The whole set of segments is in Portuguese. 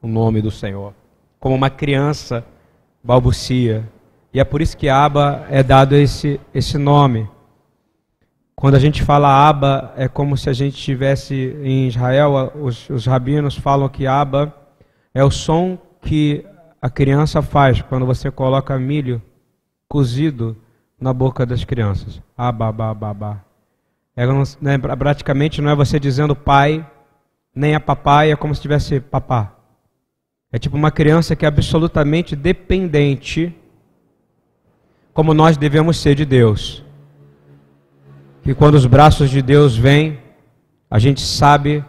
o nome do Senhor, como uma criança balbucia. E é por isso que Aba é dado esse, esse nome. Quando a gente fala Aba, é como se a gente estivesse em Israel, os, os rabinos falam que Aba é o som que a criança faz quando você coloca milho cozido na boca das crianças. Aba, aba, aba, aba. É, né, praticamente não é você dizendo pai, nem a papai, é como se tivesse papá. É tipo uma criança que é absolutamente dependente, como nós devemos ser de Deus. Que quando os braços de Deus vêm, a gente sabe,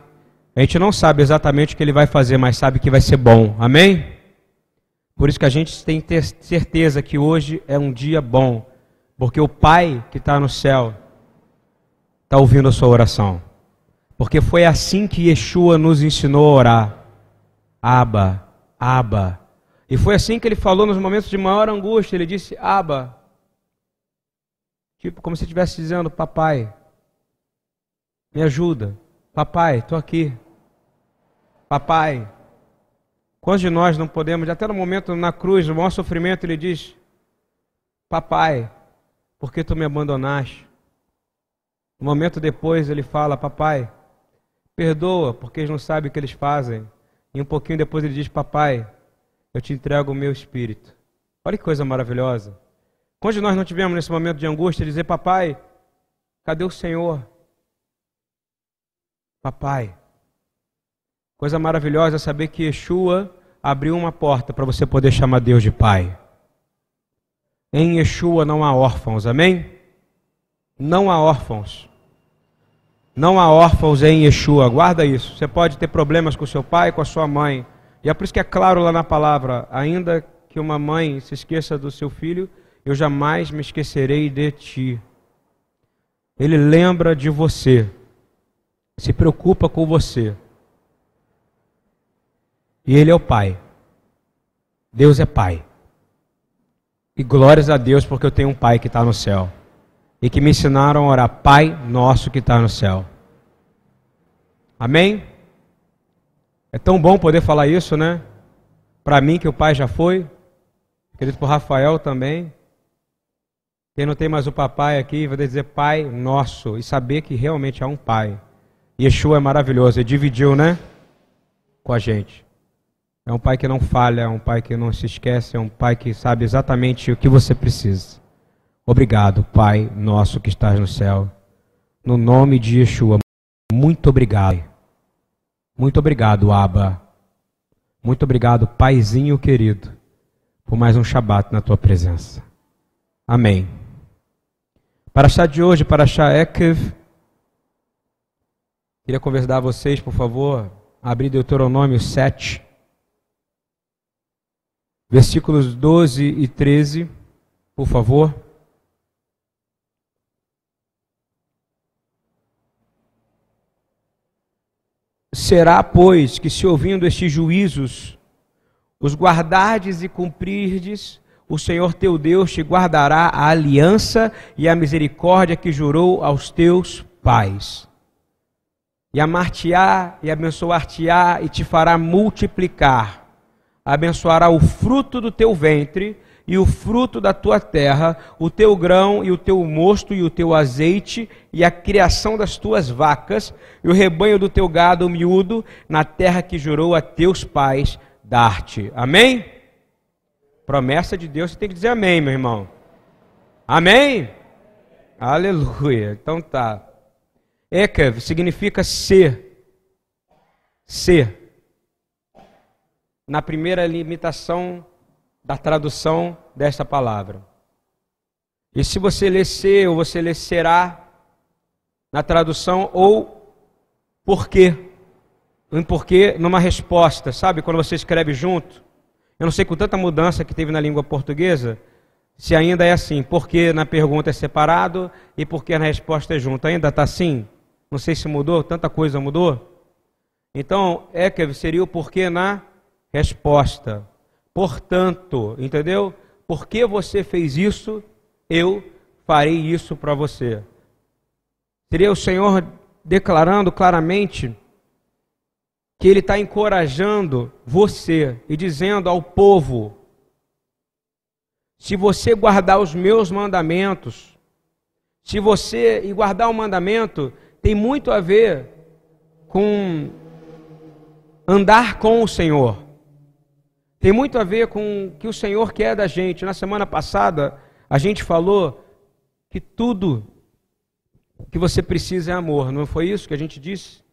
a gente não sabe exatamente o que ele vai fazer, mas sabe que vai ser bom. Amém? Por isso que a gente tem ter certeza que hoje é um dia bom, porque o Pai que está no céu está ouvindo a sua oração. Porque foi assim que Yeshua nos ensinou a orar. Aba, Aba. E foi assim que ele falou nos momentos de maior angústia. Ele disse: Aba. Tipo, como se estivesse dizendo: Papai, me ajuda. Papai, estou aqui. Papai. Quantos de nós não podemos, até no momento na cruz, no maior sofrimento, ele diz: Papai, por que tu me abandonaste? Um momento depois ele fala: Papai, perdoa, porque eles não sabem o que eles fazem. E um pouquinho depois ele diz: Papai, eu te entrego o meu espírito. Olha que coisa maravilhosa. Quando nós não tivemos nesse momento de angústia dizer: Papai, cadê o Senhor? Papai. Coisa maravilhosa é saber que Yeshua abriu uma porta para você poder chamar Deus de Pai. Em Yeshua não há órfãos, amém? Não há órfãos. Não há órfãos em Yeshua, guarda isso. Você pode ter problemas com seu pai, com a sua mãe. E é por isso que é claro lá na palavra: ainda que uma mãe se esqueça do seu filho, eu jamais me esquecerei de ti. Ele lembra de você, se preocupa com você. E Ele é o Pai. Deus é Pai. E glórias a Deus porque eu tenho um Pai que está no céu e que me ensinaram a orar, Pai nosso que está no céu. Amém? É tão bom poder falar isso, né? Para mim que o Pai já foi, querido por Rafael também. Quem não tem mais o papai aqui, vai dizer Pai nosso e saber que realmente há um Pai. Yeshua é maravilhoso, ele dividiu, né? Com a gente. É um Pai que não falha, é um Pai que não se esquece, é um Pai que sabe exatamente o que você precisa. Obrigado, Pai nosso que estás no céu. No nome de Yeshua, muito obrigado. Muito obrigado, Abba. Muito obrigado, Paizinho querido, por mais um Shabat na tua presença. Amém. Para achar de hoje, para achar Ekev, queria convidar vocês, por favor, a abrir Deuteronômio 7, versículos 12 e 13, por favor. Será, pois, que se ouvindo estes juízos, os guardardes e cumprirdes, o Senhor teu Deus te guardará a aliança e a misericórdia que jurou aos teus pais. E amar-te-á e abençoar-te-á e te fará multiplicar. Abençoará o fruto do teu ventre e o fruto da tua terra, o teu grão e o teu mosto e o teu azeite e a criação das tuas vacas e o rebanho do teu gado miúdo na terra que jurou a teus pais dar-te. Amém? Promessa de Deus, você tem que dizer amém, meu irmão. Amém? Aleluia. Então tá. Ekev significa ser. Ser. Na primeira limitação da tradução desta palavra. E se você ler ser ou você ler será na tradução ou porquê, em porquê numa resposta, sabe? Quando você escreve junto. Eu não sei com tanta mudança que teve na língua portuguesa, se ainda é assim, porque na pergunta é separado e porque na resposta é junto. Ainda está assim? Não sei se mudou, tanta coisa mudou. Então, é que seria o porquê na resposta. Portanto, entendeu? Porque você fez isso, eu farei isso para você. Seria o Senhor declarando claramente que ele está encorajando você e dizendo ao povo: se você guardar os meus mandamentos, se você e guardar o mandamento tem muito a ver com andar com o Senhor. Tem muito a ver com o que o Senhor quer da gente. Na semana passada, a gente falou que tudo que você precisa é amor, não foi isso que a gente disse?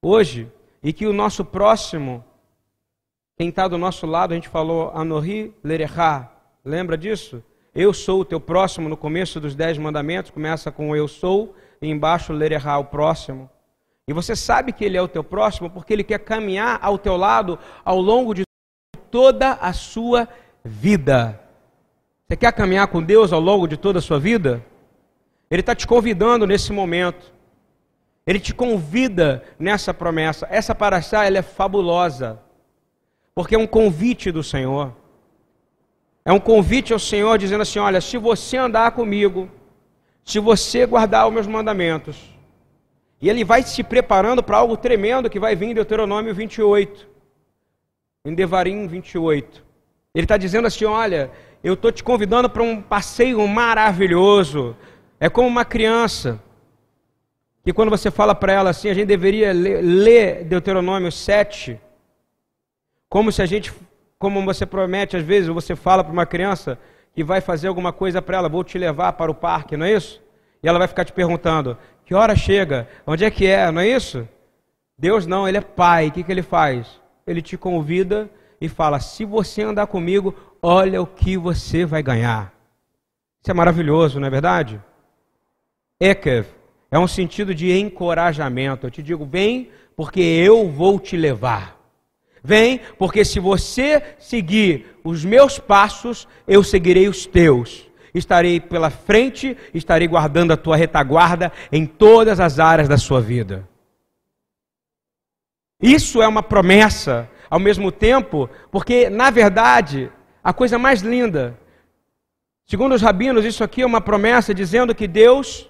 Hoje, e que o nosso próximo, quem está do nosso lado, a gente falou Anorri Lerechá, lembra disso? Eu sou o teu próximo, no começo dos dez mandamentos, começa com eu sou, e embaixo Lerechá, o próximo. E você sabe que ele é o teu próximo porque ele quer caminhar ao teu lado ao longo de toda a sua vida. Você quer caminhar com Deus ao longo de toda a sua vida? Ele está te convidando nesse momento. Ele te convida nessa promessa. Essa paraxá, ela é fabulosa. Porque é um convite do Senhor. É um convite ao Senhor dizendo assim: olha, se você andar comigo, se você guardar os meus mandamentos, e ele vai se preparando para algo tremendo que vai vir em Deuteronômio 28, em Devarim 28. Ele está dizendo assim: olha, eu estou te convidando para um passeio maravilhoso. É como uma criança que quando você fala para ela assim, a gente deveria ler, Deuteronômio 7, como se a gente, como você promete às vezes, você fala para uma criança que vai fazer alguma coisa para ela, vou te levar para o parque, não é isso? E ela vai ficar te perguntando, que hora chega? Onde é que é? Não é isso? Deus não, Ele é Pai, o que, que Ele faz? Ele te convida e fala, se você andar comigo, olha o que você vai ganhar. Isso é maravilhoso, não é verdade? Ekev, é um sentido de encorajamento. Eu te digo, vem, porque eu vou te levar. Vem, porque se você seguir os meus passos, eu seguirei os teus. Estarei pela frente, estarei guardando a tua retaguarda em todas as áreas da sua vida. Isso é uma promessa, ao mesmo tempo, porque, na verdade, a coisa mais linda, segundo os rabinos, isso aqui é uma promessa dizendo que Deus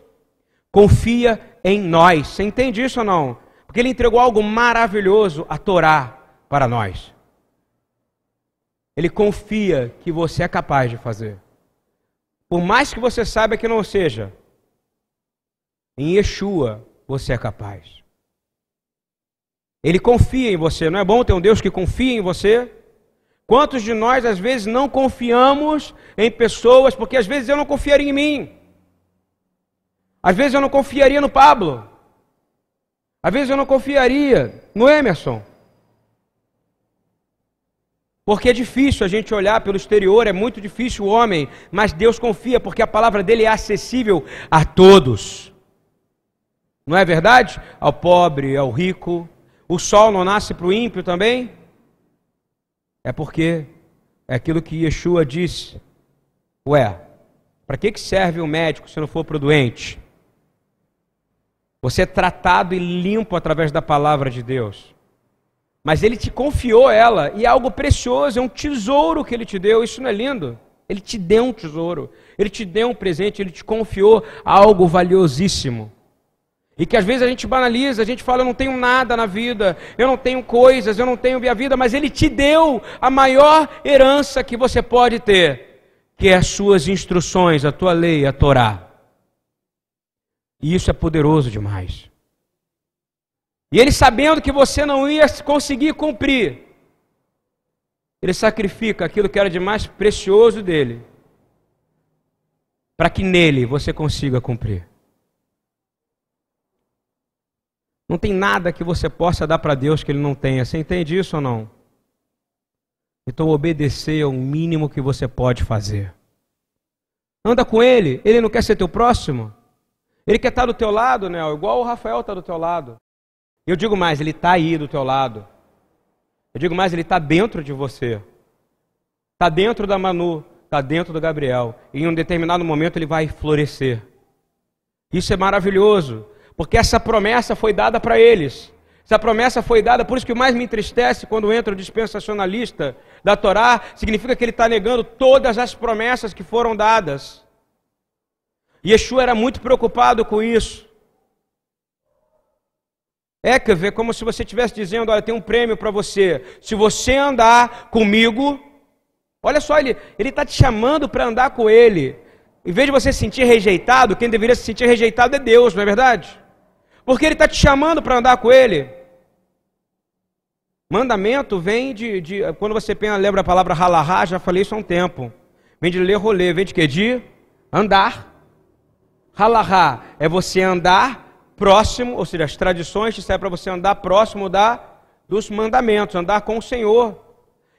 confia em nós. Você entende isso ou não? Porque ele entregou algo maravilhoso, a Torá, para nós. Ele confia que você é capaz de fazer. Por mais que você saiba que não seja, em Yeshua você é capaz. Ele confia em você. Não é bom ter um Deus que confia em você? Quantos de nós às vezes não confiamos em pessoas porque às vezes eu não confiaria em mim? Às vezes eu não confiaria no Pablo. Às vezes eu não confiaria no Emerson. Porque é difícil a gente olhar pelo exterior, é muito difícil o homem, mas Deus confia, porque a palavra dele é acessível a todos. Não é verdade? Ao pobre, ao rico. O sol não nasce para o ímpio também? É porque é aquilo que Yeshua disse. Ué, para que serve o médico se não for para o doente? Você é tratado e limpo através da palavra de Deus. Mas ele te confiou ela, e é algo precioso, é um tesouro que ele te deu. Isso não é lindo? Ele te deu um tesouro, ele te deu um presente, ele te confiou algo valiosíssimo. E que às vezes a gente banaliza, a gente fala, eu não tenho nada na vida, eu não tenho coisas, eu não tenho minha vida, mas ele te deu a maior herança que você pode ter, que é as suas instruções, a tua lei, a Torá. E isso é poderoso demais. E ele sabendo que você não ia conseguir cumprir, ele sacrifica aquilo que era de mais precioso dele, para que nele você consiga cumprir. Não tem nada que você possa dar para Deus que ele não tenha. Você entende isso ou não? Então obedecer é o mínimo que você pode fazer. Anda com ele, ele não quer ser teu próximo? Ele quer estar do teu lado, né? igual o Rafael está do teu lado. Eu digo mais, ele está aí do teu lado. Eu digo mais, ele está dentro de você. Está dentro da Manu, está dentro do Gabriel. E em um determinado momento ele vai florescer. Isso é maravilhoso, porque essa promessa foi dada para eles. Essa promessa foi dada, por isso que mais me entristece quando entra o dispensacionalista da Torá, significa que ele está negando todas as promessas que foram dadas. Yeshua era muito preocupado com isso. É, quer ver, como se você estivesse dizendo: olha, tem um prêmio para você. Se você andar comigo, olha só, ele está te chamando para andar com ele. Em vez de você se sentir rejeitado, quem deveria se sentir rejeitado é Deus, não é verdade? Porque ele está te chamando para andar com ele. Mandamento vem de, de, Quando você lembra a palavra halahá, já falei isso há um tempo. Vem de ler rolê, vem de quê? De andar. Halahá é você andar próximo, ou seja, as tradições te servem para você andar próximo da, dos mandamentos, andar com o Senhor.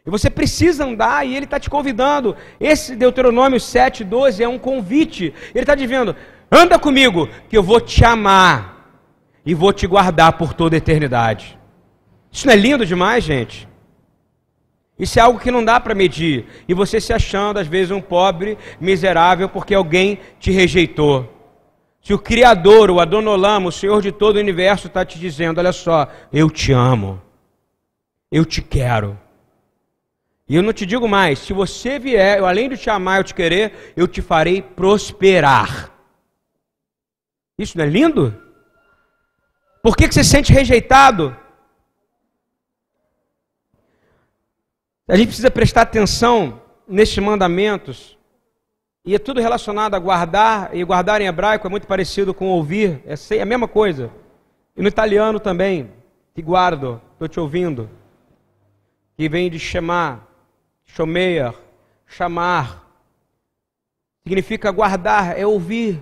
E você precisa andar e Ele está te convidando. Esse Deuteronômio 7, 12 é um convite. Ele está dizendo: anda comigo, que eu vou te amar e vou te guardar por toda a eternidade. Isso não é lindo demais, gente? Isso é algo que não dá para medir. E você se achando, às vezes, um pobre, miserável, porque alguém te rejeitou. Se o Criador, o Adonolamo, o Senhor de todo o universo, está te dizendo: olha só, eu te amo, eu te quero. E eu não te digo mais: se você vier, eu, além de te amar, eu te querer, eu te farei prosperar. Isso não é lindo? Por que, que você se sente rejeitado? A gente precisa prestar atenção nestes mandamentos e é tudo relacionado a guardar, e guardar em hebraico é muito parecido com ouvir, é a mesma coisa. E no italiano também, que guardo, estou te ouvindo, que vem de chamar, chomeia, chamar, significa guardar, é ouvir.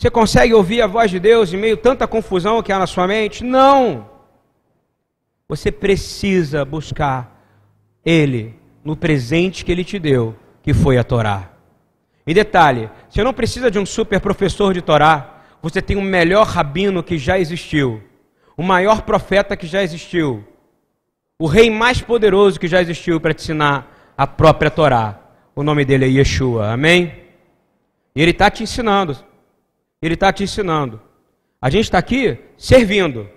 Você consegue ouvir a voz de Deus em meio a tanta confusão que há na sua mente? Não! Você precisa buscar Ele no presente que Ele te deu, que foi a Torá. E detalhe: você não precisa de um super professor de Torá, você tem o melhor rabino que já existiu, o maior profeta que já existiu, o rei mais poderoso que já existiu para te ensinar a própria Torá. O nome dele é Yeshua, amém? E ele está te ensinando, ele está te ensinando. A gente está aqui servindo,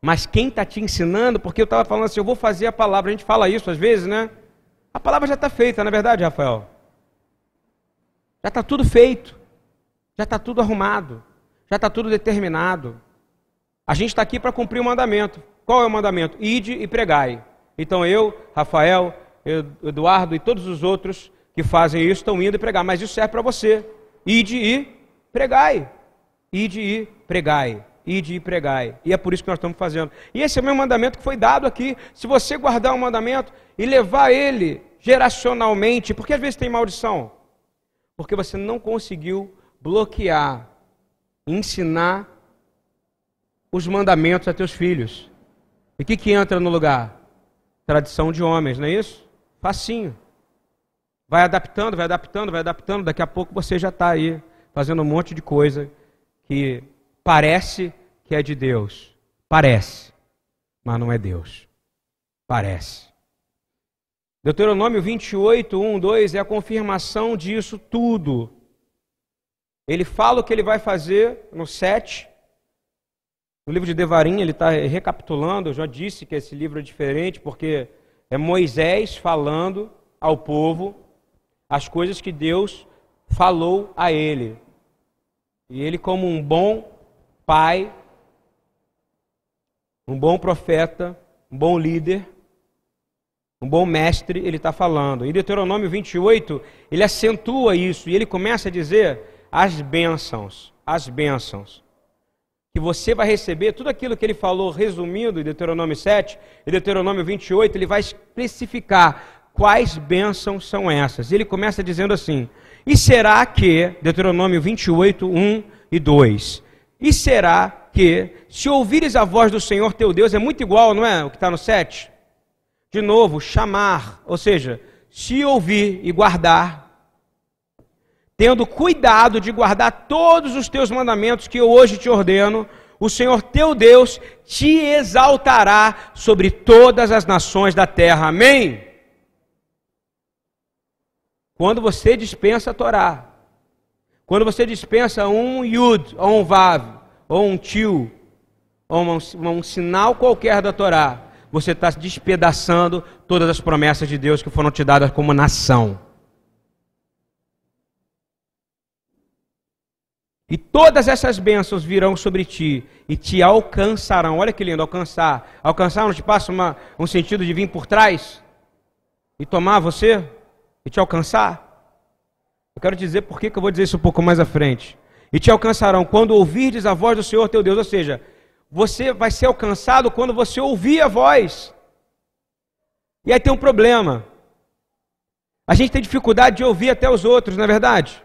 mas quem está te ensinando, porque eu estava falando assim, eu vou fazer a palavra, a gente fala isso às vezes, né? A palavra já está feita, não é verdade, Rafael? Já está tudo feito. Já está tudo arrumado. Já está tudo determinado. A gente está aqui para cumprir o mandamento. Qual é o mandamento? Ide e pregai. Então eu, Rafael, Eduardo e todos os outros que fazem isso estão indo e pregar. Mas isso serve para você. Ide e pregai. Ide e pregai. Ide e pregai. E é por isso que nós estamos fazendo. E esse é o meu mandamento que foi dado aqui. Se você guardar o um mandamento e levar ele geracionalmente, porque às vezes tem maldição porque você não conseguiu bloquear, ensinar os mandamentos a teus filhos. E o que, que entra no lugar? Tradição de homens, não é isso? Facinho. Vai adaptando, vai adaptando, vai adaptando. Daqui a pouco você já está aí fazendo um monte de coisa que parece que é de Deus. Parece, mas não é Deus. Parece. Deuteronômio 28, 1, 2 é a confirmação disso tudo. Ele fala o que ele vai fazer no 7. No livro de Devarim, ele está recapitulando. Eu já disse que esse livro é diferente, porque é Moisés falando ao povo as coisas que Deus falou a ele. E ele, como um bom pai, um bom profeta, um bom líder, um bom mestre, ele está falando. Em Deuteronômio 28, ele acentua isso e ele começa a dizer as bênçãos, as bênçãos. Que você vai receber tudo aquilo que ele falou, resumindo em Deuteronômio 7 e Deuteronômio 28, ele vai especificar quais bênçãos são essas. Ele começa dizendo assim: E será que, Deuteronômio 28, 1 e 2, e será que, se ouvires a voz do Senhor teu Deus, é muito igual, não é? O que está no 7? de novo, chamar, ou seja, se ouvir e guardar, tendo cuidado de guardar todos os teus mandamentos que eu hoje te ordeno, o Senhor teu Deus te exaltará sobre todas as nações da terra. Amém? Quando você dispensa a Torá, quando você dispensa um Yud, ou um Vav, ou um Tio, ou um, um sinal qualquer da Torá, você está despedaçando todas as promessas de Deus que foram te dadas como nação. E todas essas bênçãos virão sobre ti e te alcançarão. Olha que lindo, alcançar. Alcançar não te passa uma, um sentido de vir por trás e tomar você e te alcançar? Eu quero dizer por que eu vou dizer isso um pouco mais à frente. E te alcançarão quando ouvirdes a voz do Senhor teu Deus. Ou seja, você vai ser alcançado quando você ouvir a voz. E aí tem um problema. A gente tem dificuldade de ouvir até os outros, não é verdade?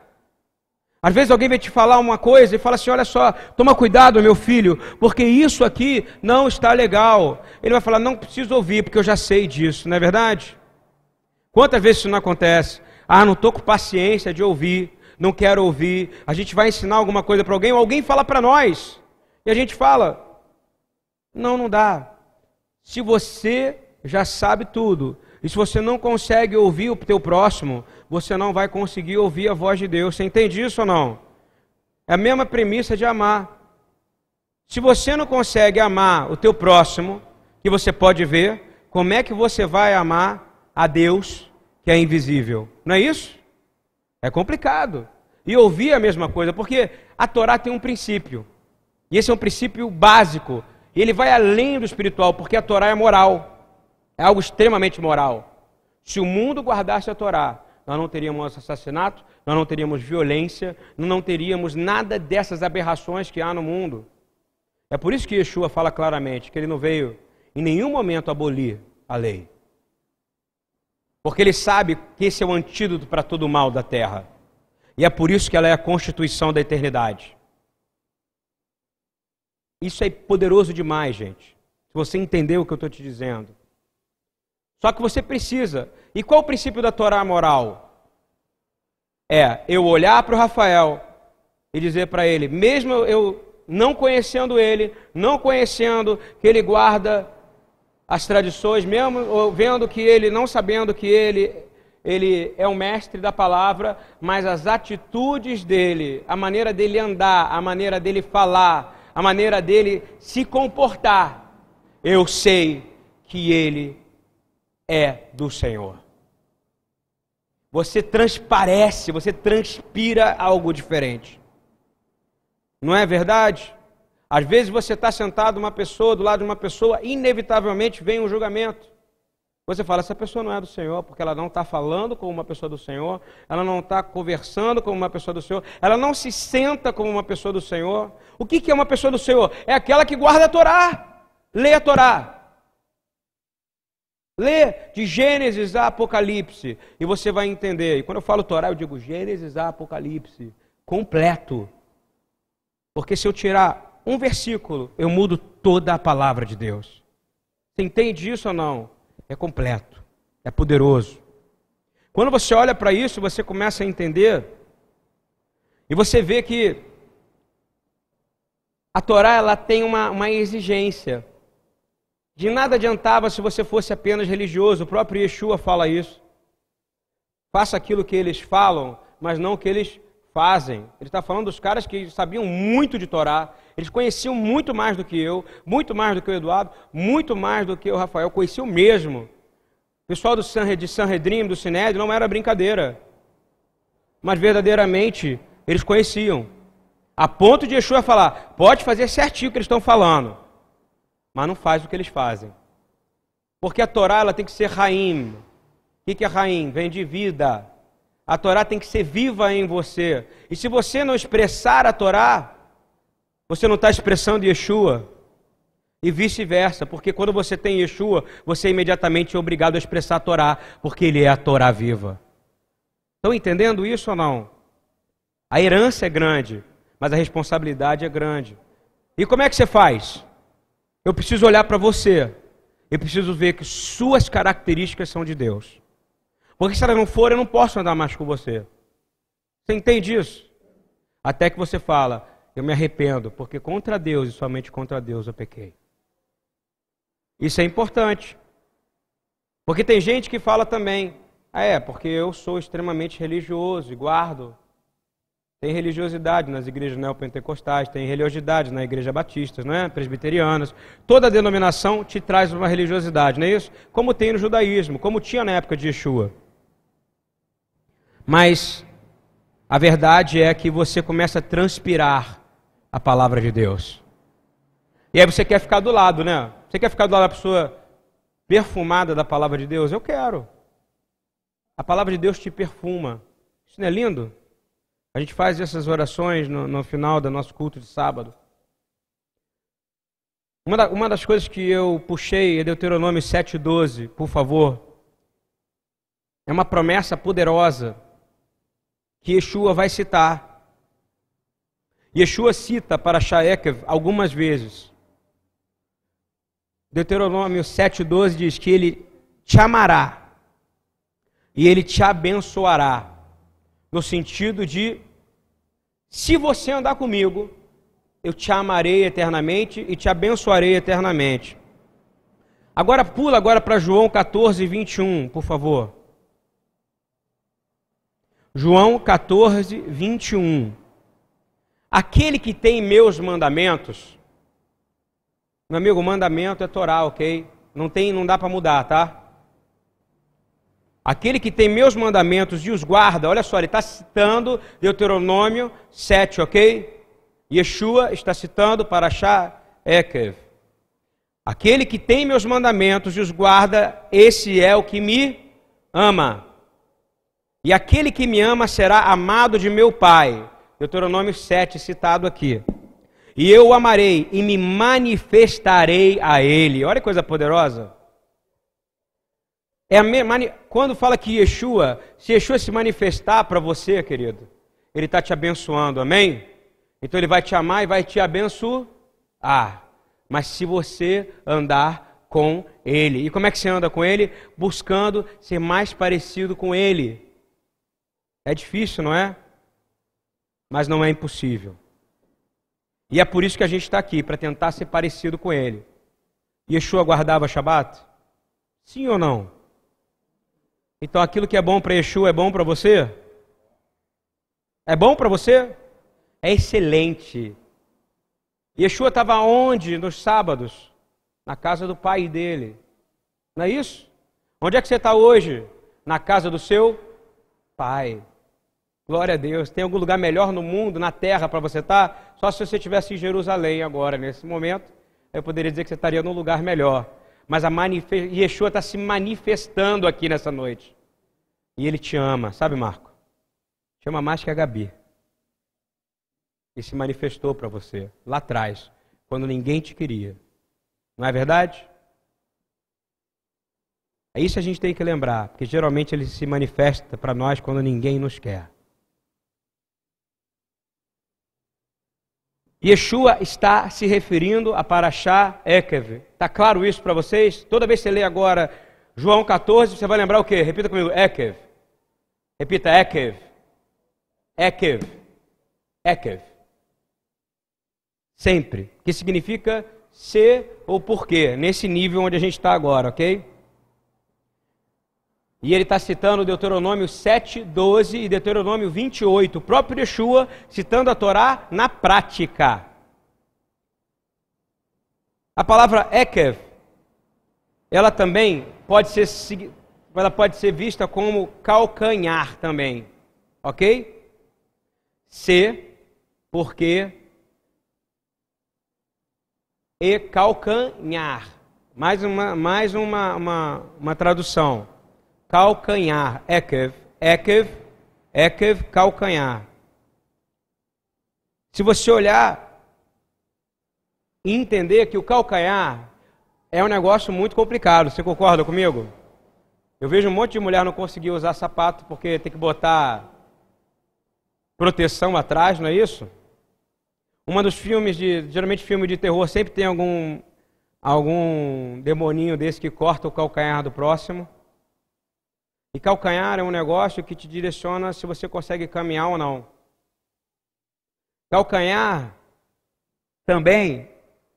Às vezes alguém vai te falar uma coisa e fala assim: olha só, toma cuidado, meu filho, porque isso aqui não está legal. Ele vai falar: não preciso ouvir, porque eu já sei disso, não é verdade? Quantas vezes isso não acontece? Ah, não estou com paciência de ouvir, não quero ouvir. A gente vai ensinar alguma coisa para alguém, ou alguém fala para nós, e a gente fala: não, não dá. Se você já sabe tudo, e se você não consegue ouvir o teu próximo, você não vai conseguir ouvir a voz de Deus. Você entende isso ou não? É a mesma premissa de amar. Se você não consegue amar o teu próximo, que você pode ver, como é que você vai amar a Deus que é invisível? Não é isso? É complicado. E ouvir a mesma coisa, porque a Torá tem um princípio. E esse é um princípio básico. E ele vai além do espiritual, porque a Torá é moral. É algo extremamente moral. Se o mundo guardasse a Torá, nós não teríamos assassinato, nós não teríamos violência, não teríamos nada dessas aberrações que há no mundo. É por isso que Yeshua fala claramente que ele não veio em nenhum momento abolir a lei. Porque ele sabe que esse é o antídoto para todo o mal da terra. E é por isso que ela é a constituição da eternidade. Isso é poderoso demais, gente. Se você entender o que eu estou te dizendo. Só que você precisa. E qual o princípio da Torá moral? É eu olhar para o Rafael e dizer para ele, mesmo eu não conhecendo ele, não conhecendo que ele guarda as tradições, mesmo vendo que ele, não sabendo que ele, ele é um mestre da palavra, mas as atitudes dele, a maneira dele andar, a maneira dele falar, a maneira dele se comportar, eu sei que ele é do Senhor. Você transparece, você transpira algo diferente. Não é verdade? Às vezes você está sentado uma pessoa do lado de uma pessoa, inevitavelmente vem um julgamento. Você fala, essa pessoa não é do Senhor, porque ela não está falando como uma pessoa do Senhor, ela não está conversando como uma pessoa do Senhor, ela não se senta como uma pessoa do Senhor. O que, que é uma pessoa do Senhor? É aquela que guarda a Torá, lê a Torá, Lê de Gênesis a Apocalipse e você vai entender. E quando eu falo Torá, eu digo Gênesis a Apocalipse, completo. Porque se eu tirar um versículo, eu mudo toda a palavra de Deus. Você entende isso ou não? É completo, é poderoso. Quando você olha para isso, você começa a entender e você vê que a Torá ela tem uma, uma exigência. De nada adiantava se você fosse apenas religioso, o próprio Yeshua fala isso. Faça aquilo que eles falam, mas não o que eles fazem. Ele está falando dos caras que sabiam muito de Torá, eles conheciam muito mais do que eu, muito mais do que o Eduardo, muito mais do que o Rafael, conheciam mesmo. O pessoal do San, de Sanhedrin, do Sinédrio, não era brincadeira. Mas verdadeiramente eles conheciam. A ponto de Yeshua falar, pode fazer certinho o que eles estão falando mas não faz o que eles fazem. Porque a Torá ela tem que ser raim. O que é raim? Vem de vida. A Torá tem que ser viva em você. E se você não expressar a Torá, você não está expressando Yeshua. E vice-versa, porque quando você tem Yeshua, você é imediatamente obrigado a expressar a Torá, porque ele é a Torá viva. Estão entendendo isso ou não? A herança é grande, mas a responsabilidade é grande. E como é que você faz? Eu preciso olhar para você. Eu preciso ver que suas características são de Deus. Porque se elas não forem, eu não posso andar mais com você. Você entende isso? Até que você fala, eu me arrependo, porque contra Deus e somente contra Deus eu pequei. Isso é importante. Porque tem gente que fala também, ah, é, porque eu sou extremamente religioso e guardo tem religiosidade nas igrejas neopentecostais, tem religiosidade na igreja batista, né? presbiterianas. Toda denominação te traz uma religiosidade, não é isso? Como tem no judaísmo, como tinha na época de Yeshua. Mas A verdade é que você começa a transpirar a palavra de Deus. E aí você quer ficar do lado, né? Você quer ficar do lado da pessoa perfumada da palavra de Deus? Eu quero. A palavra de Deus te perfuma. Isso não é lindo? A gente faz essas orações no, no final do nosso culto de sábado. Uma, da, uma das coisas que eu puxei é Deuteronômio 7,12, por favor. É uma promessa poderosa que Yeshua vai citar. Yeshua cita para Shaekev algumas vezes. Deuteronômio 7,12 diz que ele te amará e ele te abençoará. No sentido de, se você andar comigo, eu te amarei eternamente e te abençoarei eternamente. Agora pula agora para João 14, 21, por favor. João 14, 21. Aquele que tem meus mandamentos, meu amigo, mandamento é Torá, ok? Não tem, não dá para mudar, tá? Aquele que tem meus mandamentos e os guarda, olha só, ele está citando Deuteronômio 7, ok? Yeshua está citando para Shá Ekev. Aquele que tem meus mandamentos e os guarda, esse é o que me ama. E aquele que me ama será amado de meu Pai. Deuteronômio 7, citado aqui. E eu o amarei e me manifestarei a ele. Olha que coisa poderosa. É. Quando fala que Yeshua, se Yeshua se manifestar para você, querido, ele está te abençoando, amém? Então ele vai te amar e vai te abençoar. Mas se você andar com ele. E como é que você anda com ele? Buscando ser mais parecido com ele. É difícil, não é? Mas não é impossível. E é por isso que a gente está aqui, para tentar ser parecido com ele. Yeshua guardava Shabat? Sim ou não? Então aquilo que é bom para Yeshua é bom para você? É bom para você? É excelente. Yeshua estava onde nos sábados? Na casa do pai dele. Não é isso? Onde é que você está hoje? Na casa do seu pai. Glória a Deus. Tem algum lugar melhor no mundo, na terra, para você estar? Tá? Só se você estivesse em Jerusalém agora, nesse momento. Eu poderia dizer que você estaria num lugar melhor. Mas a manife... Yeshua está se manifestando aqui nessa noite. E ele te ama. Sabe, Marco? Te ama mais que a Gabi. E se manifestou para você lá atrás, quando ninguém te queria. Não é verdade? É isso que a gente tem que lembrar, porque geralmente ele se manifesta para nós quando ninguém nos quer. Yeshua está se referindo a Paraxá Ekev. Está claro isso para vocês? Toda vez que você lê agora João 14, você vai lembrar o quê? Repita comigo, Ekev. Repita, Ekev. Ekev. Ekev. Sempre. Que significa ser ou porquê. Nesse nível onde a gente está agora, ok? E ele está citando Deuteronômio 7, 12 e Deuteronômio 28, o próprio Yeshua citando a Torá na prática. A palavra Ekev, ela também pode ser, ela pode ser vista como calcanhar também, ok? Se, porque e calcanhar. Mais uma, mais uma, uma, uma tradução calcanhar, ekev, ekev, ekev, calcanhar. Se você olhar e entender que o calcanhar é um negócio muito complicado, você concorda comigo? Eu vejo um monte de mulher não conseguir usar sapato porque tem que botar proteção atrás, não é isso? Uma dos filmes de, geralmente filme de terror sempre tem algum algum demoninho desse que corta o calcanhar do próximo. E calcanhar é um negócio que te direciona se você consegue caminhar ou não. Calcanhar também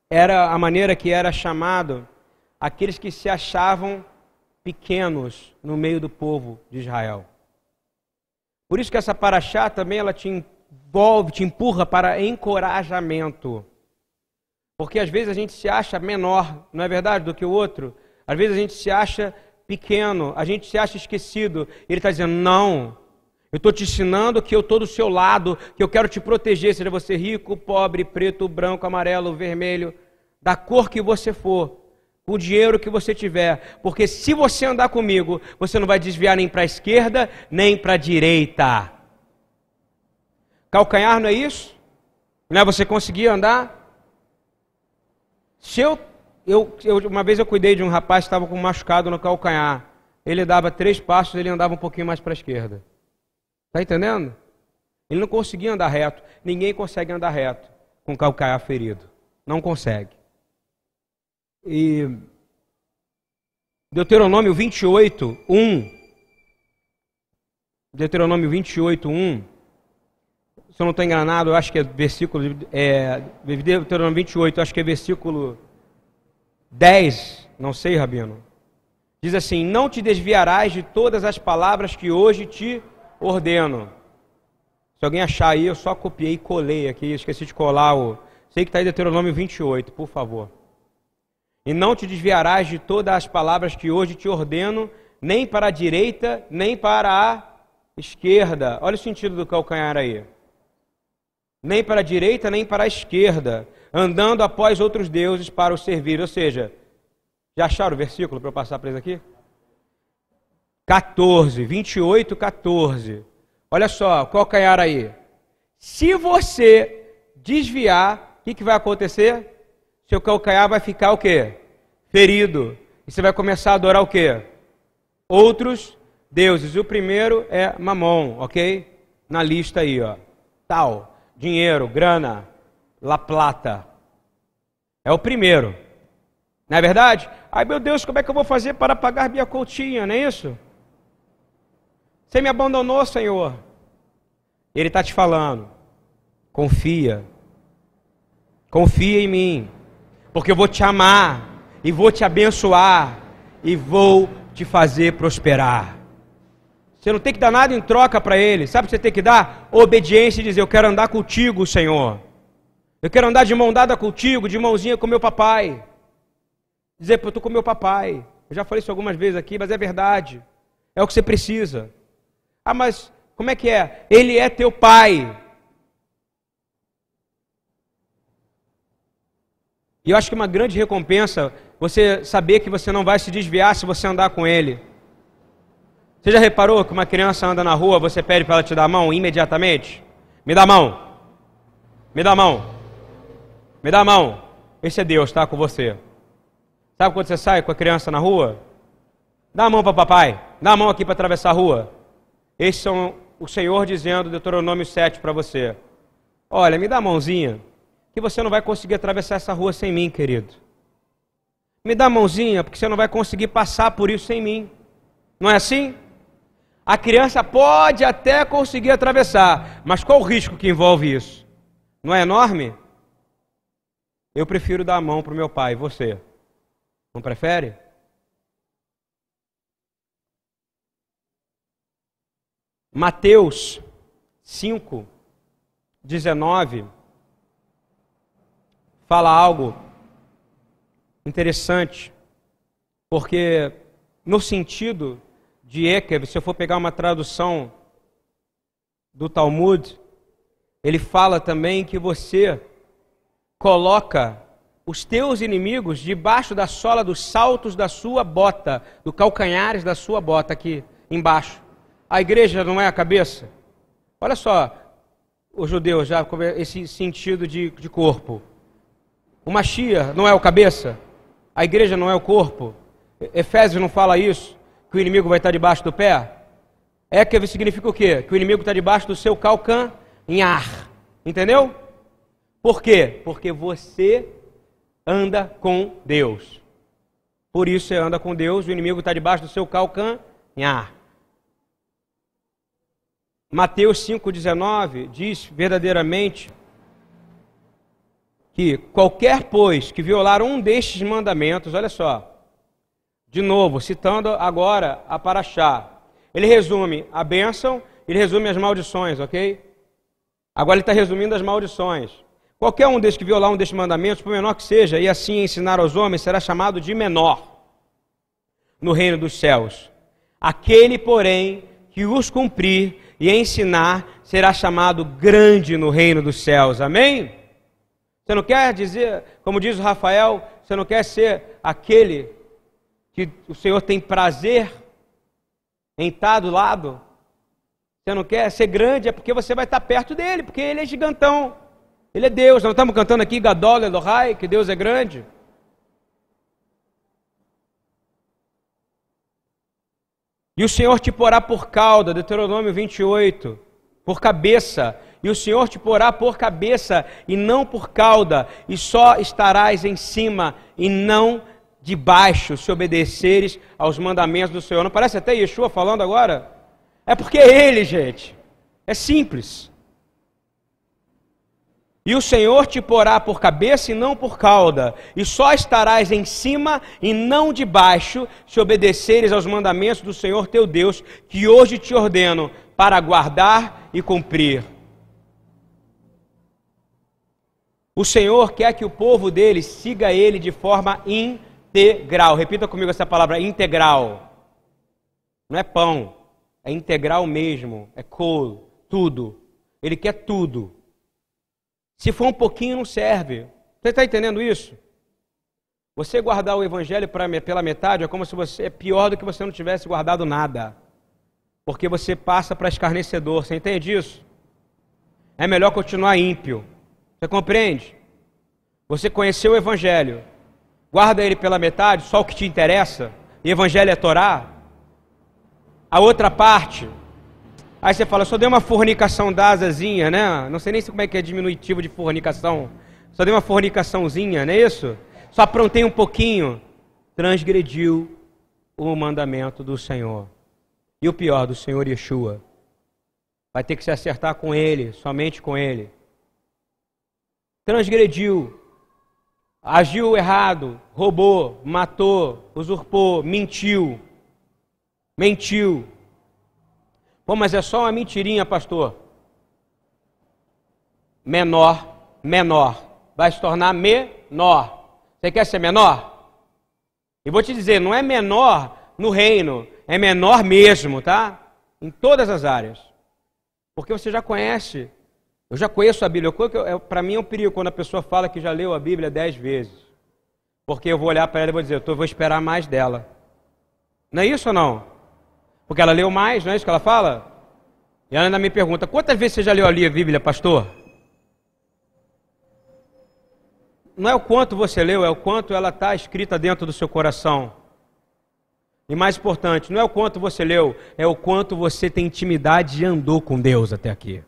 era a maneira que era chamado aqueles que se achavam pequenos no meio do povo de Israel. Por isso que essa paraxá também ela te envolve, te empurra para encorajamento. Porque às vezes a gente se acha menor, não é verdade, do que o outro. Às vezes a gente se acha pequeno, a gente se acha esquecido. Ele está dizendo: não, Eu estou te ensinando que eu estou do seu lado, que eu quero te proteger, seja você rico, pobre, preto, branco, amarelo, vermelho, da cor que você for, com o dinheiro que você tiver, porque se você andar comigo, você não vai desviar nem para a esquerda, nem para a direita. Calcanhar não é isso? Não é você conseguir andar? Se eu, eu, eu, uma vez eu cuidei de um rapaz que estava com um machucado no calcanhar. Ele dava três passos, ele andava um pouquinho mais para a esquerda. Está entendendo? Ele não conseguia andar reto. Ninguém consegue andar reto com calcanhar ferido. Não consegue. E Deuteronômio 28, 1. Deuteronômio 28, 1. Se eu não estou enganado, eu acho que é versículo. É, Deuteronômio 28, acho que é versículo 10. Não sei, Rabino. Diz assim: Não te desviarás de todas as palavras que hoje te ordeno. Se alguém achar aí, eu só copiei e colei aqui, esqueci de colar o. Sei que está em Deuteronômio 28, por favor. E não te desviarás de todas as palavras que hoje te ordeno, nem para a direita, nem para a esquerda. Olha o sentido do calcanhar aí. Nem para a direita, nem para a esquerda, andando após outros deuses para os servir. Ou seja, já acharam o versículo para eu passar para eles aqui? 14, 28, 14. Olha só, calcanhar aí. Se você desviar, o que, que vai acontecer? Seu calcanhar vai ficar o quê? Ferido. E você vai começar a adorar o quê? Outros deuses. O primeiro é mamon, ok? Na lista aí, ó. Tal, dinheiro, grana, la plata. É o primeiro. Não é verdade? Ai meu Deus, como é que eu vou fazer para pagar minha continha, não é isso? Você me abandonou, Senhor. Ele está te falando. Confia. Confia em mim. Porque eu vou te amar. E vou te abençoar. E vou te fazer prosperar. Você não tem que dar nada em troca para ele. Sabe o que você tem que dar? Obediência e dizer: Eu quero andar contigo, Senhor. Eu quero andar de mão dada contigo, de mãozinha com meu papai. Dizer, eu estou com meu papai. Eu já falei isso algumas vezes aqui, mas é verdade. É o que você precisa. Ah, mas como é que é? Ele é teu pai. E eu acho que uma grande recompensa você saber que você não vai se desviar se você andar com ele. Você já reparou que uma criança anda na rua, você pede para ela te dar a mão imediatamente? Me dá a mão. Me dá a mão. Me dá a mão. Esse é Deus, está com você. Sabe quando você sai com a criança na rua? Dá a mão para papai. Dá a mão aqui para atravessar a rua. Esses são o Senhor dizendo, Deuteronômio 7 para você. Olha, me dá a mãozinha, que você não vai conseguir atravessar essa rua sem mim, querido. Me dá a mãozinha, porque você não vai conseguir passar por isso sem mim. Não é assim? A criança pode até conseguir atravessar, mas qual o risco que envolve isso? Não é enorme? Eu prefiro dar a mão para o meu pai, você. Não prefere? Mateus 5, 19, fala algo interessante, porque no sentido de Ekev, se eu for pegar uma tradução do Talmud, ele fala também que você coloca os teus inimigos debaixo da sola dos saltos da sua bota, do calcanhares da sua bota aqui embaixo. A igreja não é a cabeça? Olha só, os judeus já com esse sentido de, de corpo. O Machia não é o cabeça? A igreja não é o corpo? Efésios não fala isso? Que o inimigo vai estar debaixo do pé? É que significa o quê? Que o inimigo está debaixo do seu calcanhar. Entendeu? Por quê? Porque você anda com Deus. Por isso você anda com Deus, o inimigo está debaixo do seu calcanhar. Mateus 5,19 diz verdadeiramente que qualquer, pois, que violar um destes mandamentos, olha só, de novo, citando agora a Paraxá, ele resume a bênção, ele resume as maldições, ok? Agora ele está resumindo as maldições. Qualquer um destes que violar um destes mandamentos, por menor que seja, e assim ensinar aos homens, será chamado de menor no reino dos céus. Aquele, porém, que os cumprir e ensinar, será chamado grande no reino dos céus. Amém? Você não quer dizer, como diz o Rafael, você não quer ser aquele que o Senhor tem prazer em estar do lado? Você não quer ser grande, é porque você vai estar perto dele, porque ele é gigantão. Ele é Deus. Nós estamos cantando aqui Gadol Elohai, que Deus é grande. E o Senhor te porá por cauda, Deuteronômio 28, por cabeça. E o Senhor te porá por cabeça e não por cauda, e só estarás em cima e não debaixo, se obedeceres aos mandamentos do Senhor. Não parece até Yeshua falando agora? É porque é Ele, gente. É simples. E o Senhor te porá por cabeça e não por cauda, e só estarás em cima e não debaixo, se obedeceres aos mandamentos do Senhor teu Deus, que hoje te ordeno, para guardar e cumprir. O Senhor quer que o povo dele siga ele de forma integral. Repita comigo essa palavra: integral. Não é pão, é integral mesmo, é col, tudo. Ele quer tudo. Se for um pouquinho, não serve. Você está entendendo isso? Você guardar o evangelho pra, pela metade é como se você é pior do que você não tivesse guardado nada. Porque você passa para escarnecedor. Você entende isso? É melhor continuar ímpio. Você compreende? Você conheceu o evangelho, guarda ele pela metade, só o que te interessa, e evangelho é Torá. A outra parte, Aí você fala, só deu uma fornicação dasazinha, né? Não sei nem como é que é diminutivo de fornicação. Só deu uma fornicaçãozinha, não é isso? Só aprontei um pouquinho. Transgrediu o mandamento do Senhor. E o pior, do Senhor Yeshua. Vai ter que se acertar com ele, somente com ele. Transgrediu. Agiu errado, roubou, matou, usurpou, mentiu. Mentiu Pô, mas é só uma mentirinha, pastor. Menor, menor. Vai se tornar menor. Você quer ser menor? E vou te dizer, não é menor no reino, é menor mesmo, tá? Em todas as áreas. Porque você já conhece. Eu já conheço a Bíblia. Para mim é um perigo quando a pessoa fala que já leu a Bíblia dez vezes. Porque eu vou olhar para ela e vou dizer, eu vou esperar mais dela. Não é isso ou não? Porque ela leu mais, não é isso que ela fala? E ela ainda me pergunta: quantas vezes você já leu ali a Bíblia, pastor? Não é o quanto você leu, é o quanto ela está escrita dentro do seu coração. E mais importante, não é o quanto você leu, é o quanto você tem intimidade e andou com Deus até aqui.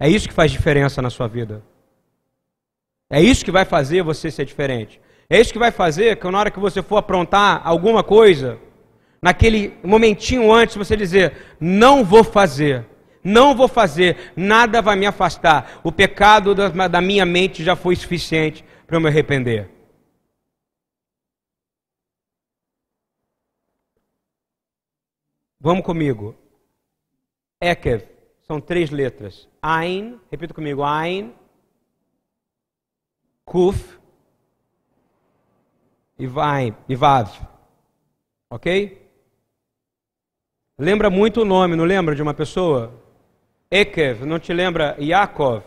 É isso que faz diferença na sua vida. É isso que vai fazer você ser diferente. É isso que vai fazer que na hora que você for aprontar alguma coisa, naquele momentinho antes, você dizer: não vou fazer, não vou fazer, nada vai me afastar. O pecado da, minha mente já foi suficiente para eu me arrepender. Vamos comigo. Ekev, são três letras. Ain, repita comigo, Ain, Kuf e Vav. Ok? Lembra muito o nome, não lembra de uma pessoa? Ekev, não te lembra Yaakov?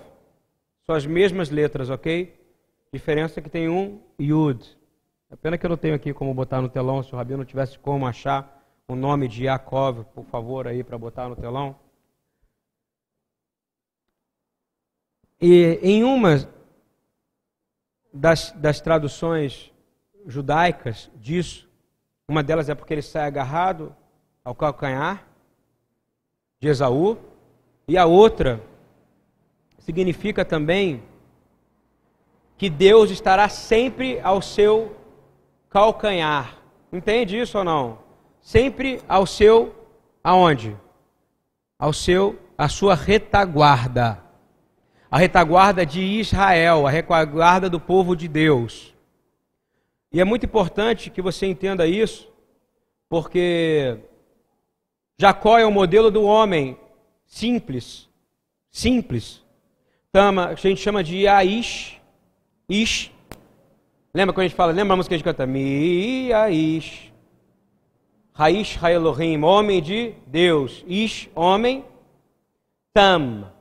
São as mesmas letras, ok? Diferença é que tem um Yud. É pena que eu não tenho aqui como botar no telão, se o Rabino tivesse como achar o nome de Yaakov, por favor, aí para botar no telão. E em uma das, das traduções judaicas disso, uma delas é porque ele sai agarrado ao calcanhar de Esaú, e a outra significa também que Deus estará sempre ao seu calcanhar. Entende isso ou não? Sempre ao seu aonde? Ao seu a sua retaguarda. A retaguarda de Israel, a retaguarda do povo de Deus. E é muito importante que você entenda isso, porque Jacó é o modelo do homem simples, simples. Tama, a gente chama de Aish, Ish. Lembra quando a gente fala, lembra a música que a gente canta? Mi Aish, Raish Elohim, homem de Deus. Ish, homem. Tam,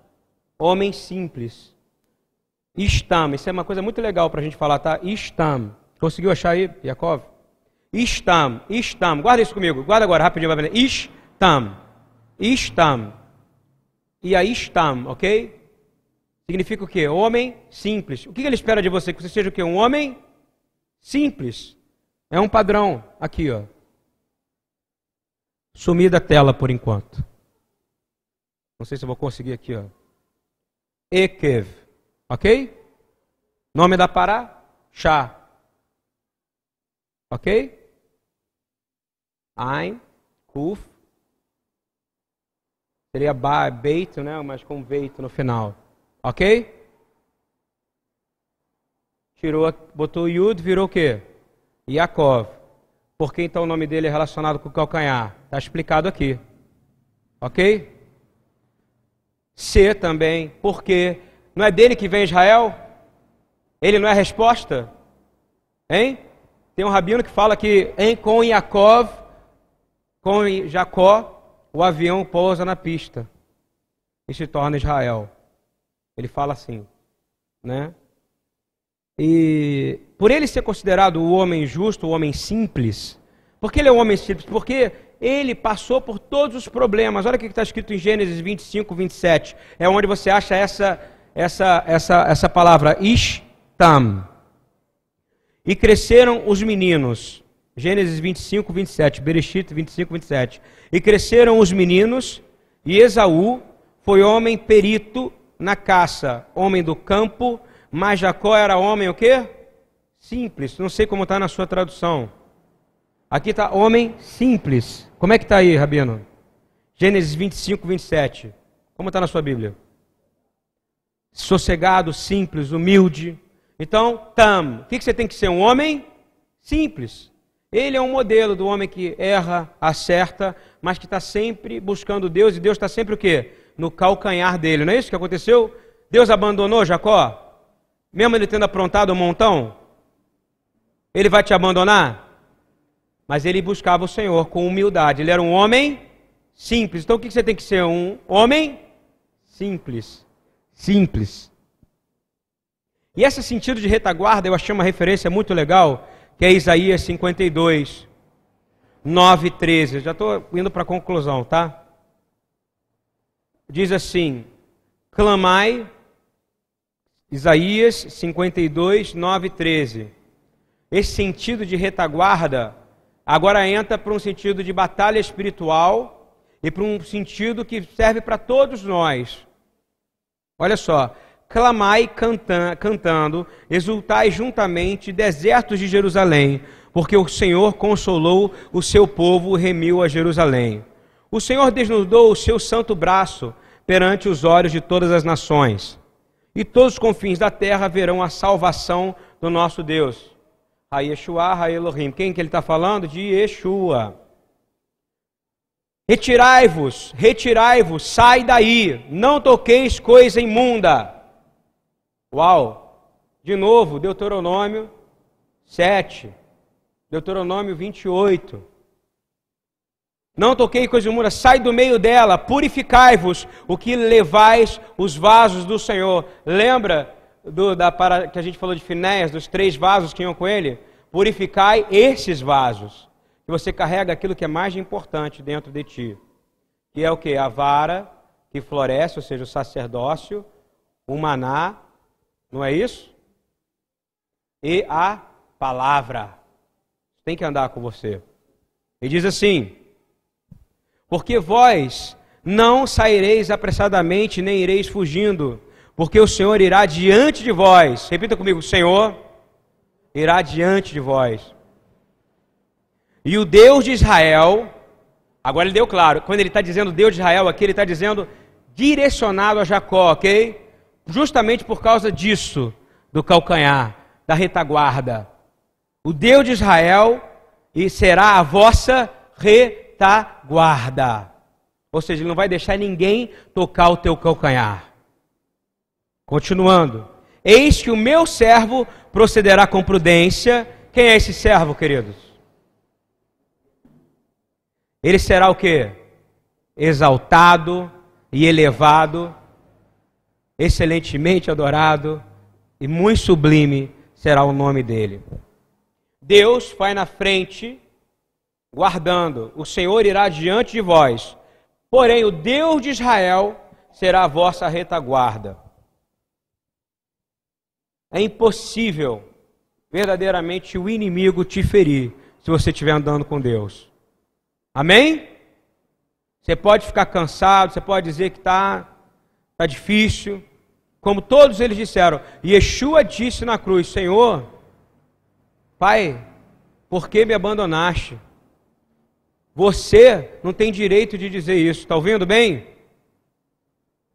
homem simples. Istam, isso é uma coisa muito legal para a gente falar, tá? Istam. Conseguiu achar aí, Yakov? Istam, Istam. Guarda isso comigo. Guarda agora, rapidinho. Vai Istam. Istam. E a Istam, ok? Significa o quê? Homem simples. O que ele espera de você? Que você seja o quê? Um homem simples. É um padrão. Aqui, ó. Sumir da tela por enquanto. Não sei se eu vou conseguir aqui, ó. Ekev. Ok? Nome da Pará? Chá. Ok? Ein, Kuf. Seria ba, beito, né? Mas com veito no final. Ok? Tirou, botou Yud, virou o quê? Yaakov. Por que então o nome dele é relacionado com o calcanhar? Está explicado aqui. Ok? C também, porque não é dele que vem Israel? Ele não é a resposta? Hein? Tem um rabino que fala que em, com Yaakov, com Jacó, o avião pousa na pista e se torna Israel. Ele fala assim, né? E por ele ser considerado o homem justo, o homem simples, porque ele é um homem simples? Porque ele passou por todos os problemas. Olha o que está escrito em Gênesis 25, 27. É onde você acha essa, essa, essa, essa palavra, Ishtam. E cresceram os meninos. Gênesis 25, 27. Bereshit 25, 27. E cresceram os meninos, e Esaú foi homem perito na caça, homem do campo, mas Jacó era homem o quê? Simples. Não sei como está na sua tradução. Aqui está homem simples. Como é que está aí, Rabino? Gênesis 25, 27. Como está na sua Bíblia? Sossegado, simples, humilde. Então, tam. O que, que você tem que ser? Um homem simples. Ele é um modelo do homem que erra, acerta, mas que está sempre buscando Deus, e Deus está sempre o quê? No calcanhar dele. Não é isso que aconteceu? Deus abandonou Jacó? Mesmo ele tendo aprontado um montão? Ele vai te abandonar? Mas ele buscava o Senhor com humildade. Ele era um homem simples. Então o que você tem que ser? Um homem simples. Simples. E esse sentido de retaguarda eu achei uma referência muito legal, que é Isaías 52, 9 e 13. Eu já estou indo para a conclusão, tá? Diz assim: Clamai, Isaías 52, 9 e 13. Esse sentido de retaguarda agora entra para um sentido de batalha espiritual e para um sentido que serve para todos nós. Olha só, clamai cantan, cantando, exultai juntamente, desertos de Jerusalém, porque o Senhor consolou o seu povo, remiu a Jerusalém. O Senhor desnudou o seu santo braço perante os olhos de todas as nações, e todos os confins da terra verão a salvação do nosso Deus. Ha Yeshua, Ha Elohim. Quem que ele está falando? De Yeshua. Retirai-vos, retirai-vos, sai daí, não toqueis coisa imunda. Uau! De novo, Deuteronômio 7, Deuteronômio 28. Não toquei coisa imunda, sai do meio dela, purificai-vos, o que levais os vasos do Senhor. Lembra do, da, para, que a gente falou de Finéias, dos três vasos que iam com ele, purificai esses vasos. Que você carrega aquilo que é mais importante dentro de ti. Que é o que? A vara que floresce, ou seja, o sacerdócio, o maná, não é isso? E a palavra. Tem que andar com você. E diz assim: Porque vós não saireis apressadamente, nem ireis fugindo porque o Senhor irá diante de vós. Repita comigo: o Senhor irá diante de vós. E o Deus de Israel, agora ele deu claro, quando ele está dizendo Deus de Israel aqui, ele está dizendo direcionado a Jacó, ok? Justamente por causa disso, do calcanhar, da retaguarda. O Deus de Israel e será a vossa retaguarda. Ou seja, ele não vai deixar ninguém tocar o teu calcanhar. Continuando. Eis que o meu servo procederá com prudência. Quem é esse servo, queridos? Ele será o que? Exaltado e elevado, excelentemente adorado e muito sublime será o nome dele. Deus vai na frente, guardando. O Senhor irá diante de vós. Porém, o Deus de Israel será a vossa retaguarda. É impossível verdadeiramente o inimigo te ferir se você estiver andando com Deus. Amém? Você pode ficar cansado, você pode dizer que está tá difícil. Como todos eles disseram, Yeshua disse na cruz: Senhor, Pai, por que me abandonaste? Você não tem direito de dizer isso, está ouvindo bem?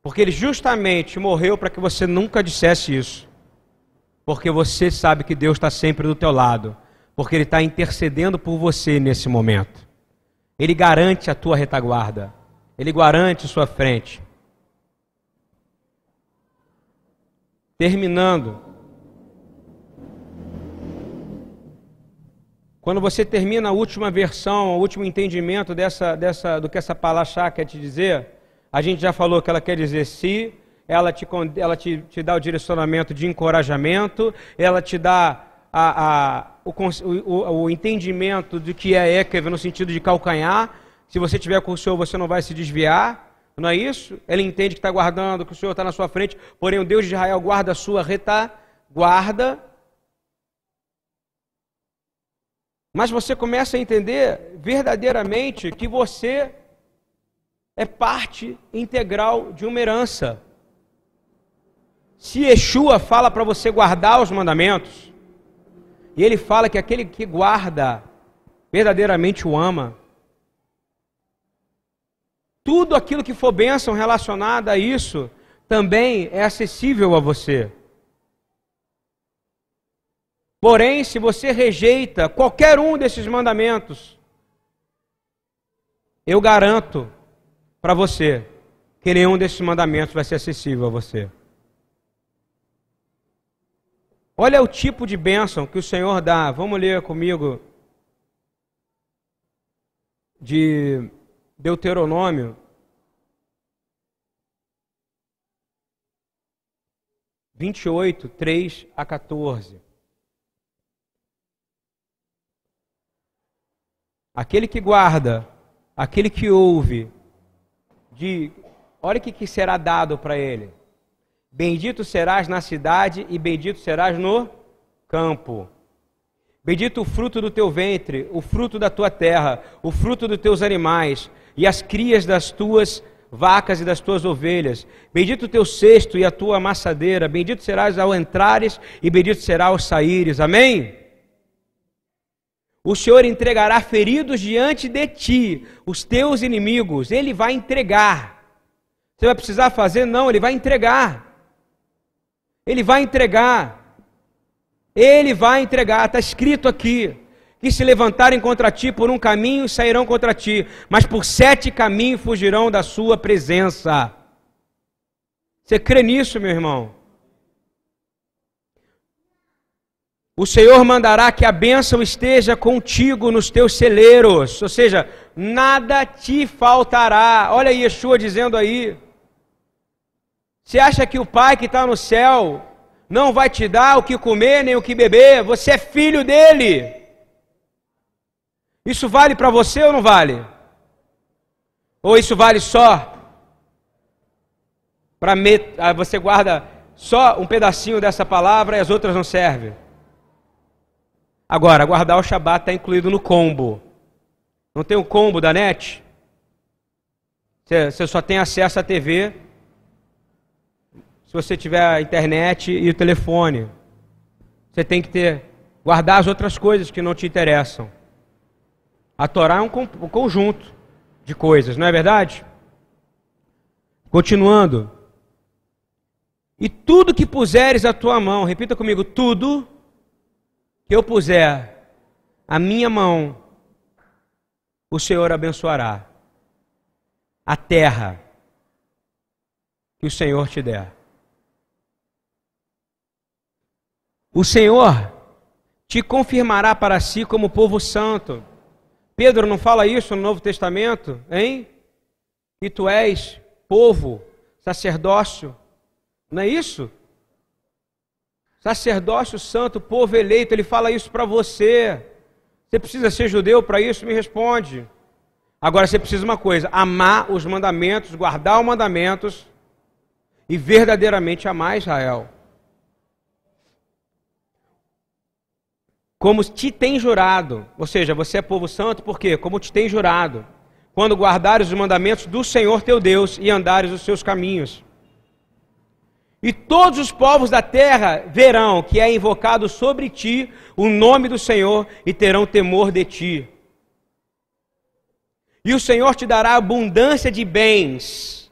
Porque ele justamente morreu para que você nunca dissesse isso. Porque você sabe que Deus está sempre do teu lado. Porque Ele está intercedendo por você nesse momento. Ele garante a tua retaguarda. Ele garante sua frente. Terminando. Quando você termina a última versão, o último entendimento dessa, dessa, do que essa palavra quer te dizer, a gente já falou que ela quer dizer se, ela te, ela te, te dá o direcionamento de encorajamento, ela te dá a, a, o, o, o, entendimento de que é Ekev no sentido de calcanhar. Se você tiver com o Senhor, você não vai se desviar. Não é isso? Ele entende que está guardando, que o Senhor está na sua frente, porém o Deus de Israel guarda a sua retaguarda. Mas você começa a entender verdadeiramente que você é parte integral de uma herança. Se Yeshua fala para você guardar os mandamentos, e ele fala que aquele que guarda verdadeiramente o ama, tudo aquilo que for bênção relacionada a isso também é acessível a você. Porém, se você rejeita qualquer um desses mandamentos, eu garanto para você que nenhum desses mandamentos vai ser acessível a você. Olha o tipo de bênção que o Senhor dá. Vamos ler comigo de Deuteronômio. Vinte e oito, três a 14. Aquele que guarda, aquele que ouve, de olha o que, que será dado para ele. Bendito serás na cidade e bendito serás no campo. Bendito o fruto do teu ventre, o fruto da tua terra, o fruto dos teus animais e as crias das tuas vacas e das tuas ovelhas. Bendito o teu cesto e a tua amassadeira. Bendito serás ao entrares e bendito será ao saíres. Amém? O Senhor entregará feridos diante de ti, os teus inimigos. Ele vai entregar. Você vai precisar fazer? Não, ele vai entregar. Ele vai entregar. Ele vai entregar. Está escrito aqui. Que se levantarem contra ti por um caminho sairão contra ti, mas por sete caminhos fugirão da sua presença. Você crê nisso, meu irmão? O Senhor mandará que a bênção esteja contigo nos teus celeiros, ou seja, nada te faltará. Olha Yeshua dizendo aí. Você acha que o Pai que está no céu não vai te dar o que comer nem o que beber? Você é filho dele. Isso vale para você ou não vale? Ou isso vale só para met... Ah, você guarda só um pedacinho dessa palavra e as outras não servem? Agora, guardar o Shabat está incluído no combo. Não tem o combo da net? Você só tem acesso à TV se você tiver a internet e o telefone. Você tem que ter guardar as outras coisas que não te interessam. A Torá é um, um conjunto de coisas, não é verdade? Continuando. E tudo que puseres a tua mão, repita comigo, tudo que eu puser a minha mão, o Senhor abençoará a terra que o Senhor te der. O Senhor te confirmará para si como povo santo, Pedro não fala isso no Novo Testamento, hein? Que tu és povo, sacerdócio. Não é isso? Sacerdócio santo, povo eleito, ele fala isso para você. Você precisa ser judeu para isso? Me responde. Agora você precisa uma coisa: amar os mandamentos, guardar os mandamentos e verdadeiramente amar Israel. Como te tem jurado, ou seja, você é povo santo, por quê? Como te tem jurado, quando guardares os mandamentos do Senhor teu Deus e andares os seus caminhos. E todos os povos da terra verão que é invocado sobre ti o nome do Senhor e terão temor de ti. E o Senhor te dará abundância de bens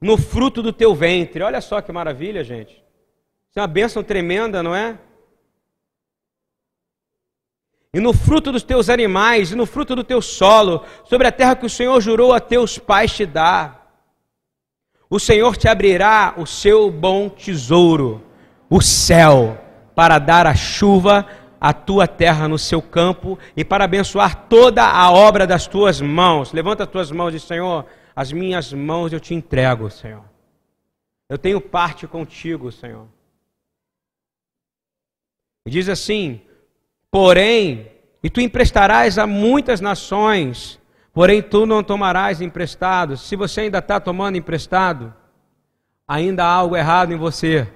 no fruto do teu ventre. Olha só que maravilha, gente. Isso é uma bênção tremenda, não é? E no fruto dos teus animais, e no fruto do teu solo, sobre a terra que o Senhor jurou a teus pais te dar. O Senhor te abrirá o seu bom tesouro, o céu, para dar a chuva a tua terra no seu campo e para abençoar toda a obra das tuas mãos. Levanta as tuas mãos e Senhor, as minhas mãos eu te entrego, Senhor. Eu tenho parte contigo, Senhor. E diz assim: Porém, e tu emprestarás a muitas nações, porém tu não tomarás emprestado. Se você ainda está tomando emprestado, ainda há algo errado em você.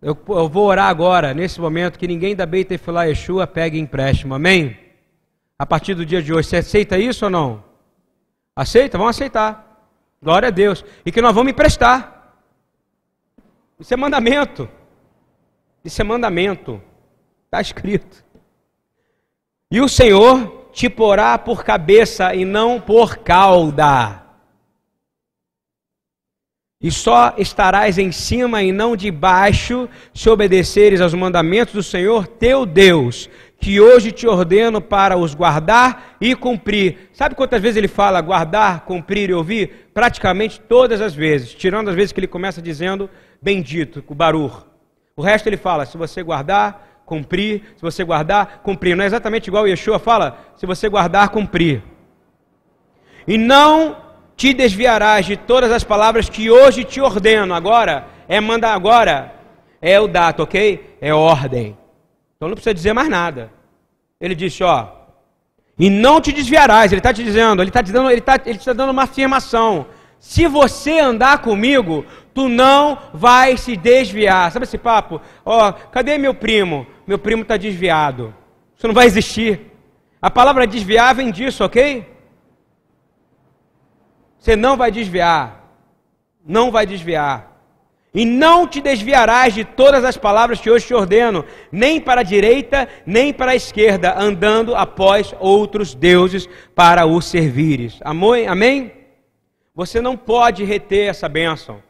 Eu, eu, vou orar agora, nesse momento, que ninguém da Beit Efilá Yeshua pegue empréstimo, amém? A partir do dia de hoje, você aceita isso ou não? Aceita? Vamos aceitar. Glória a Deus. E que nós vamos emprestar. Isso é mandamento. Isso é mandamento. Está escrito. E o Senhor te porá por cabeça e não por cauda e só estarás em cima e não debaixo, se obedeceres aos mandamentos do Senhor teu Deus, que hoje te ordeno para os guardar e cumprir. Sabe quantas vezes ele fala guardar, cumprir e ouvir? Praticamente todas as vezes, tirando as vezes que ele começa dizendo bendito, o barur. O resto ele fala, se você guardar, cumprir, se você guardar, cumprir. Não é exatamente igual Yeshua fala, se você guardar, cumprir. E não te desviarás de todas as palavras que hoje te ordeno. Agora, é mandar agora, é o dato, ok? É ordem. Então não precisa dizer mais nada. Ele disse, ó, e não te desviarás. Ele está te dizendo, ele está dizendo, ele está ele tá dando uma afirmação. Se você andar comigo, tu não vai se desviar. Sabe esse papo? Ó, cadê meu primo? Meu primo está desviado. Isso não vai existir. A palavra desviar vem disso, ok? Você não vai desviar. Não vai desviar. E não te desviarás de todas as palavras que hoje te ordeno, nem para a direita, nem para a esquerda, andando após outros deuses para os servires. Amém? Você não pode reter essa bênção.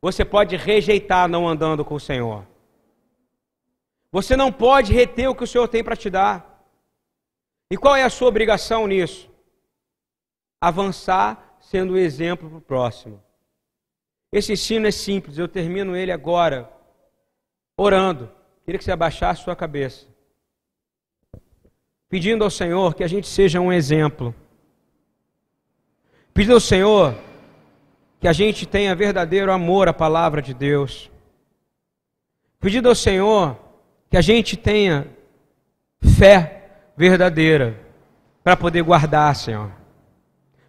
Você pode rejeitar não andando com o Senhor. Você não pode reter o que o Senhor tem para te dar. E qual é a sua obrigação nisso? Avançar sendo um exemplo para o próximo. Esse ensino é simples, eu termino ele agora, orando. Queria que você abaixasse sua cabeça, pedindo ao Senhor que a gente seja um exemplo. Pedindo ao Senhor que a gente tenha verdadeiro amor à palavra de Deus. Pedindo ao Senhor que a gente tenha fé verdadeira para poder guardar, Senhor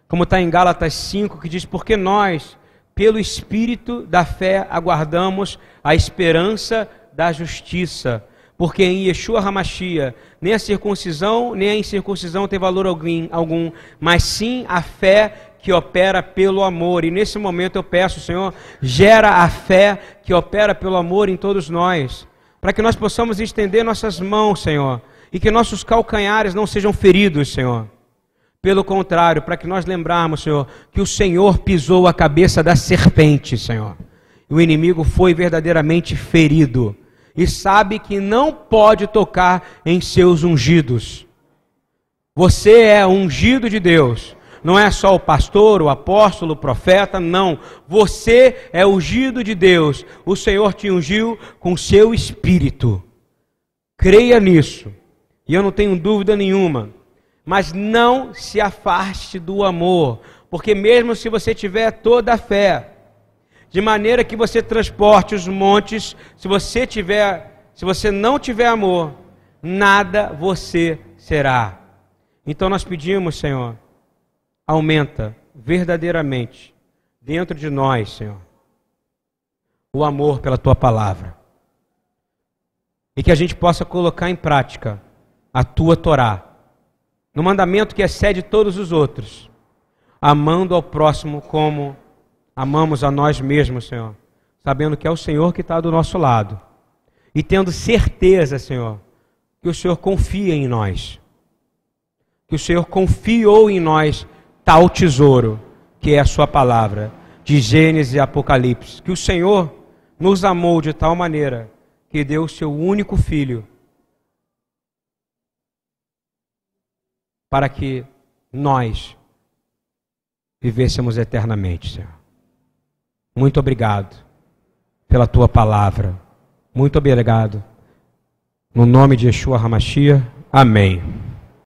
como está em Gálatas 5, que diz: Porque nós, pelo Espírito da fé, aguardamos a esperança da justiça. Porque em Yeshua Hamashia, nem a circuncisão, nem a incircuncisão tem valor algum, mas sim a fé que opera pelo amor. E nesse momento eu peço, Senhor, gera a fé que opera pelo amor em todos nós, para que nós possamos estender nossas mãos, Senhor, e que nossos calcanhares não sejam feridos, Senhor pelo contrário, para que nós lembrarmos, Senhor, que o Senhor pisou a cabeça da serpente, Senhor. E o inimigo foi verdadeiramente ferido. E sabe que não pode tocar em seus ungidos. Você é ungido de Deus. Não é só o pastor, o apóstolo, o profeta, não. Você é ungido de Deus. O Senhor te ungiu com seu espírito. Creia nisso. E eu não tenho dúvida nenhuma. Mas não se afaste do amor, porque mesmo se você tiver toda a fé, de maneira que você transporte os montes, se você tiver, se você não tiver amor, nada você será. Então nós pedimos, Senhor, aumenta verdadeiramente dentro de nós, Senhor, o amor pela tua palavra. E que a gente possa colocar em prática a tua Torá, no mandamento que excede todos os outros, amando ao próximo como amamos a nós mesmos, Senhor, sabendo que é o Senhor que está do nosso lado e tendo certeza, Senhor, que o Senhor confia em nós, que o Senhor confiou em nós tal tesouro que é a Sua palavra, de Gênesis e Apocalipse, que o Senhor nos amou de tal maneira que deu o seu único filho para que nós vivêssemos eternamente, Senhor. Muito obrigado pela tua palavra. Muito obrigado. No nome de Yeshua Hamashia. Amém.